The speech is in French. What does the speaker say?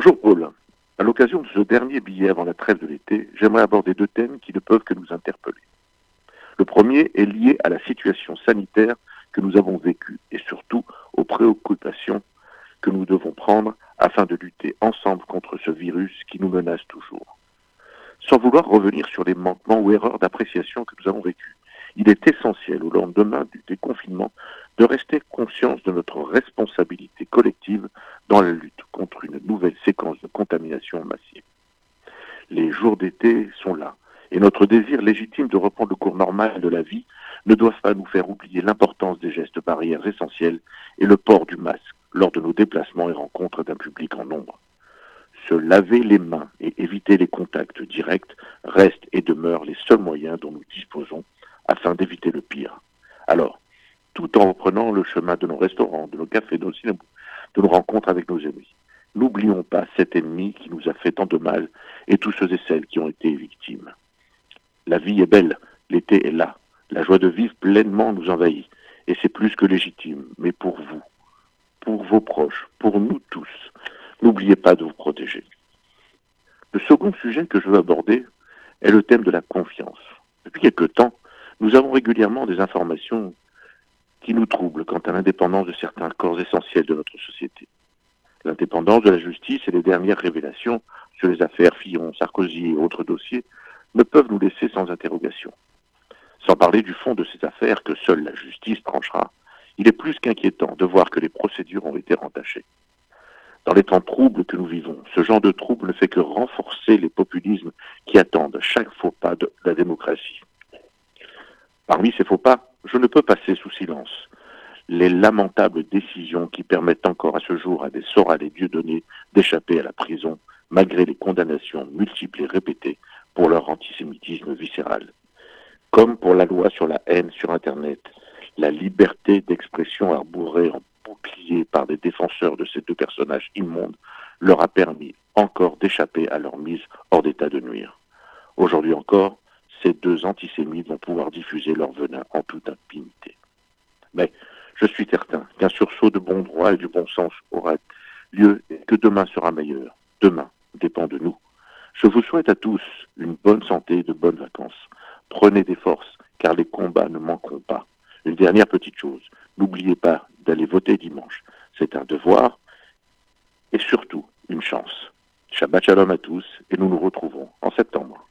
Bonjour Paul. À l'occasion de ce dernier billet avant la trêve de l'été, j'aimerais aborder deux thèmes qui ne peuvent que nous interpeller. Le premier est lié à la situation sanitaire que nous avons vécue et surtout aux préoccupations que nous devons prendre afin de lutter ensemble contre ce virus qui nous menace toujours. Sans vouloir revenir sur les manquements ou erreurs d'appréciation que nous avons vécus, il est essentiel au lendemain du déconfinement de rester conscience de notre responsabilité collective dans la lutte contre une nouvelle séquence de contamination massive. Les jours d'été sont là, et notre désir légitime de reprendre le cours normal de la vie ne doit pas nous faire oublier l'importance des gestes barrières essentiels et le port du masque lors de nos déplacements et rencontres d'un public en nombre. Se laver les mains et éviter les contacts directs restent et demeurent les seuls moyens dont nous disposons afin d'éviter le pire. Alors, tout en reprenant le chemin de nos restaurants, de nos cafés, de nos cinémas, de nos rencontres avec nos amis. N'oublions pas cet ennemi qui nous a fait tant de mal et tous ceux et celles qui ont été victimes. La vie est belle, l'été est là, la joie de vivre pleinement nous envahit, et c'est plus que légitime, mais pour vous, pour vos proches, pour nous tous, n'oubliez pas de vous protéger. Le second sujet que je veux aborder est le thème de la confiance. Depuis quelque temps, nous avons régulièrement des informations qui nous troublent quant à l'indépendance de certains corps essentiels de notre société. L'indépendance de la justice et les dernières révélations sur les affaires Fillon, Sarkozy et autres dossiers ne peuvent nous laisser sans interrogation. Sans parler du fond de ces affaires que seule la justice tranchera, il est plus qu'inquiétant de voir que les procédures ont été rentachées. Dans les temps troubles que nous vivons, ce genre de trouble ne fait que renforcer les populismes qui attendent chaque faux pas de la démocratie. Parmi ces faux pas, je ne peux passer sous silence les lamentables décisions qui permettent encore à ce jour à des sorats des dieux donnés d'échapper à la prison, malgré les condamnations multiples et répétées pour leur antisémitisme viscéral. Comme pour la loi sur la haine sur Internet, la liberté d'expression arborée en bouclier par des défenseurs de ces deux personnages immondes leur a permis encore d'échapper à leur mise hors d'état de nuire. Aujourd'hui encore, ces deux antisémites vont pouvoir diffuser leur venin en toute impunité. Mais je suis certain qu'un sursaut de bon droit et du bon sens aura lieu et que demain sera meilleur. Demain dépend de nous. Je vous souhaite à tous une bonne santé et de bonnes vacances. Prenez des forces, car les combats ne manqueront pas. Une dernière petite chose, n'oubliez pas d'aller voter dimanche. C'est un devoir et surtout une chance. Shabbat shalom à tous et nous nous retrouvons en septembre.